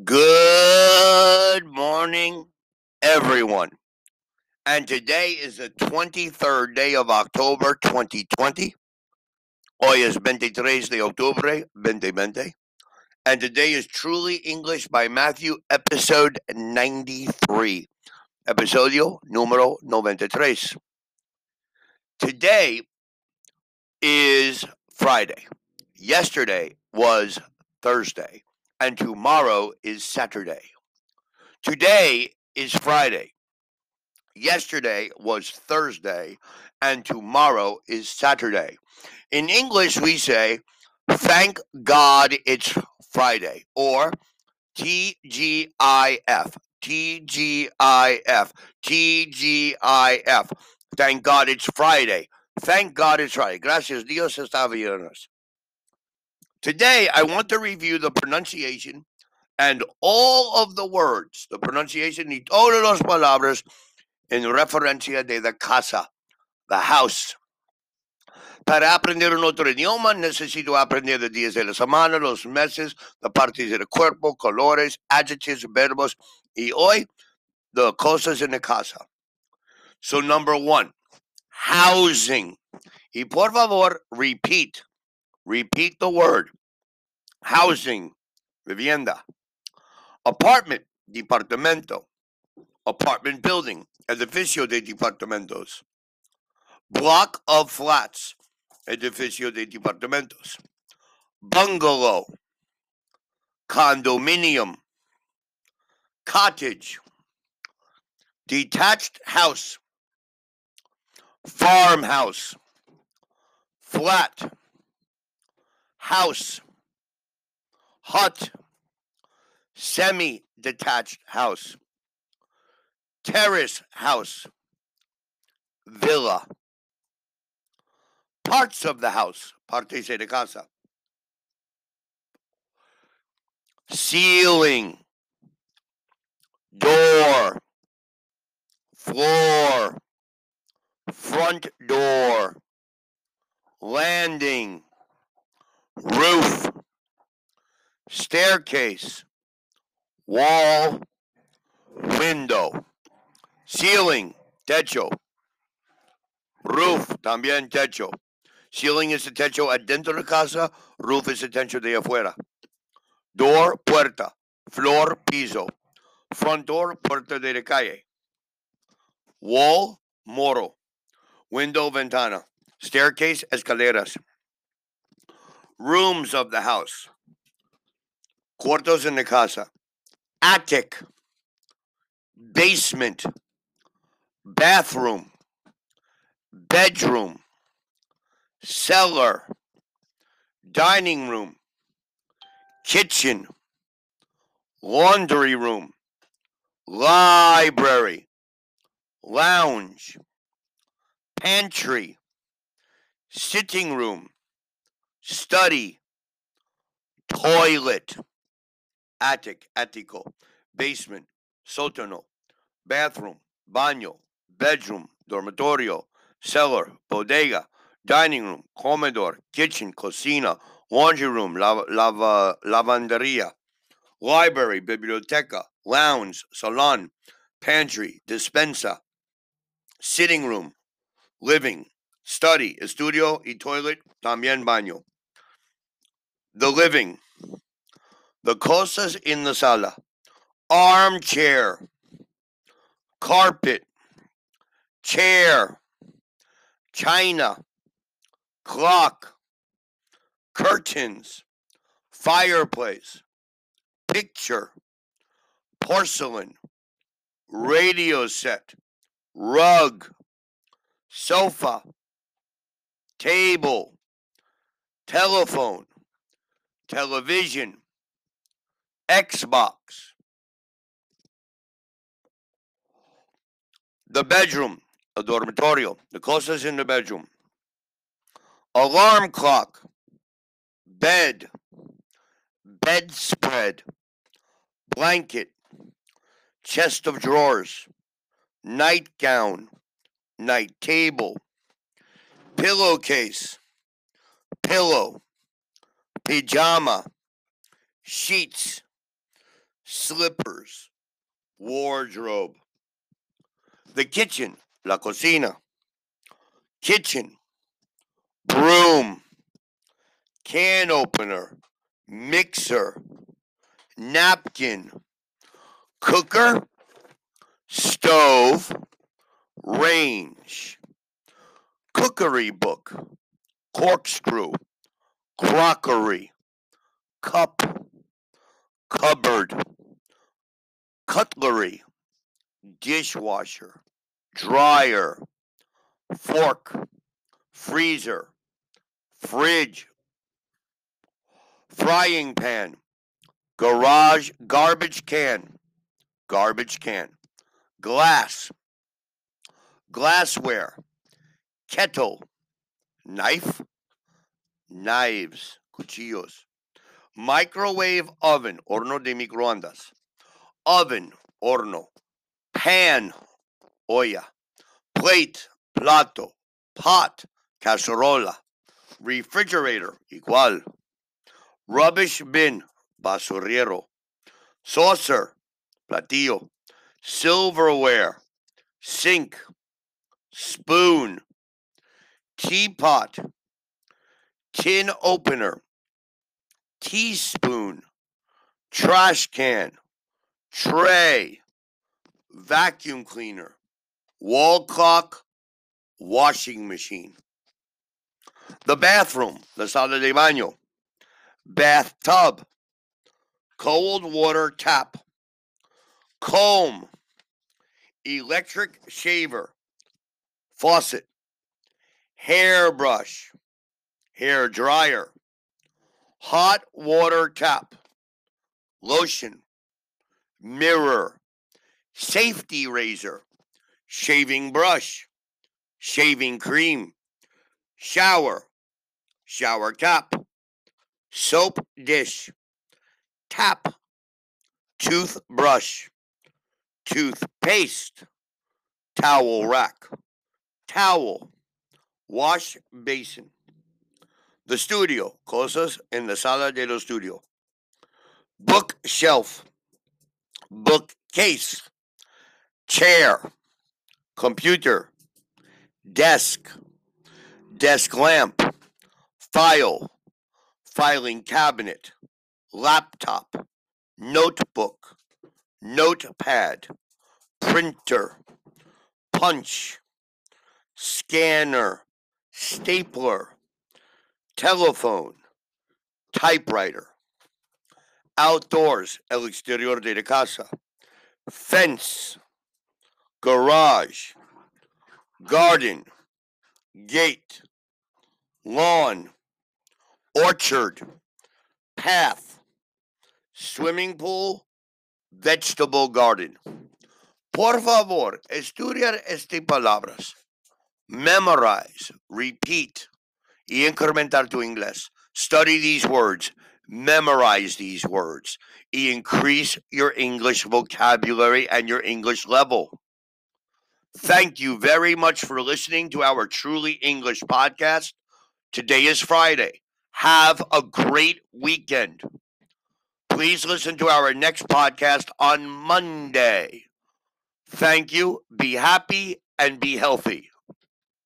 Good morning, everyone. And today is the 23rd day of October 2020. Hoy es 23 de octubre 2020. And today is Truly English by Matthew, episode 93. Episodio número 93. Today is Friday. Yesterday was Thursday. And tomorrow is Saturday. Today is Friday. Yesterday was Thursday. And tomorrow is Saturday. In English, we say, Thank God it's Friday or TGIF. TGIF. TGIF. Thank God it's Friday. Thank God it's Friday. Gracias Dios está viernes. Today, I want to review the pronunciation and all of the words, the pronunciation y todas las palabras en referencia de la casa, the house. Para aprender un otro idioma, necesito aprender los días de la semana, los meses, las partes del cuerpo, colores, adjectives, verbos, y hoy, the cosas en la casa. So, number one, housing. Y por favor, repeat. Repeat the word. Housing, vivienda. Apartment, departamento. Apartment building, edificio de departamentos. Block of flats, edificio de departamentos. Bungalow, condominium. Cottage, detached house. Farmhouse, flat, house, hut, semi detached house, terrace house, villa, parts of the house, partes de casa, ceiling, door, floor, front door, landing, roof, staircase, wall, window, ceiling, techo, roof, también techo. Ceiling es el techo adentro de casa, roof es el techo de afuera. Door, puerta, floor, piso. Front door, puerta de la calle. Wall, moro. Window, ventana. Staircase, escaleras. Rooms of the house. Cuartos en la casa. Attic. Basement. Bathroom. Bedroom. Cellar. Dining room. Kitchen. Laundry room. Library. Lounge. Pantry. Sitting room. Study. Toilet attic, ático, basement, sótano, bathroom, baño, bedroom, dormitorio, cellar, bodega, dining room, comedor, kitchen, cocina, laundry room, lava, lava, lavanderia, library, biblioteca, lounge, salon, pantry, dispensa, sitting room, living, study, estudio y toilet, también baño. The living, the cosas in the sala. Armchair. Carpet. Chair. China. Clock. Curtains. Fireplace. Picture. Porcelain. Radio set. Rug. Sofa. Table. Telephone. Television Xbox. The bedroom, a dormitorio, the cosas in the bedroom. Alarm clock, bed, bedspread, blanket, chest of drawers, nightgown, night table, pillowcase, pillow, pajama, sheets, slippers, wardrobe. The kitchen, la cocina. Kitchen, broom, can opener, mixer, napkin, cooker, stove, range, cookery book, corkscrew, crockery, cup, cupboard, cutlery, dishwasher, dryer, fork, freezer, fridge, frying pan, garage garbage can, garbage can, glass, glassware, kettle, knife, knives, cuchillos, microwave oven, horno de microondas, oven, horno, pan, olla, plate, plato, pot, cacerola, refrigerator, igual, rubbish bin, basurero, saucer, platillo, silverware, sink, spoon, teapot, tin opener, teaspoon, trash can, tray, vacuum cleaner, wall clock, washing machine. The bathroom, the sala de baño, bathtub, cold water tap, comb, electric shaver, faucet, hairbrush, hair dryer, hot water tap, lotion, mirror, safety razor, shaving brush, shaving cream, shower, shower cap, soap dish, tap, toothbrush, toothpaste, towel rack, towel, wash basin. The studio, cosas en la sala de lo estudio. Bookshelf, bookcase, chair, computer, desk, desk lamp, file, filing cabinet, laptop, notebook, notepad, printer, punch, scanner, stapler, telephone, typewriter, outdoors, el exterior de la casa, fence, garage, garden, gate, lawn, orchard, path, swimming pool, vegetable garden. Por favor, estudiar estas palabras. Memorize, repeat, y incrementar tu inglés. Study these words, memorize these words, y increase your English vocabulary and your English level. Thank you very much for listening to our Truly English podcast. Today is Friday. Have a great weekend. Please listen to our next podcast on Monday. Thank you. Be happy and be healthy.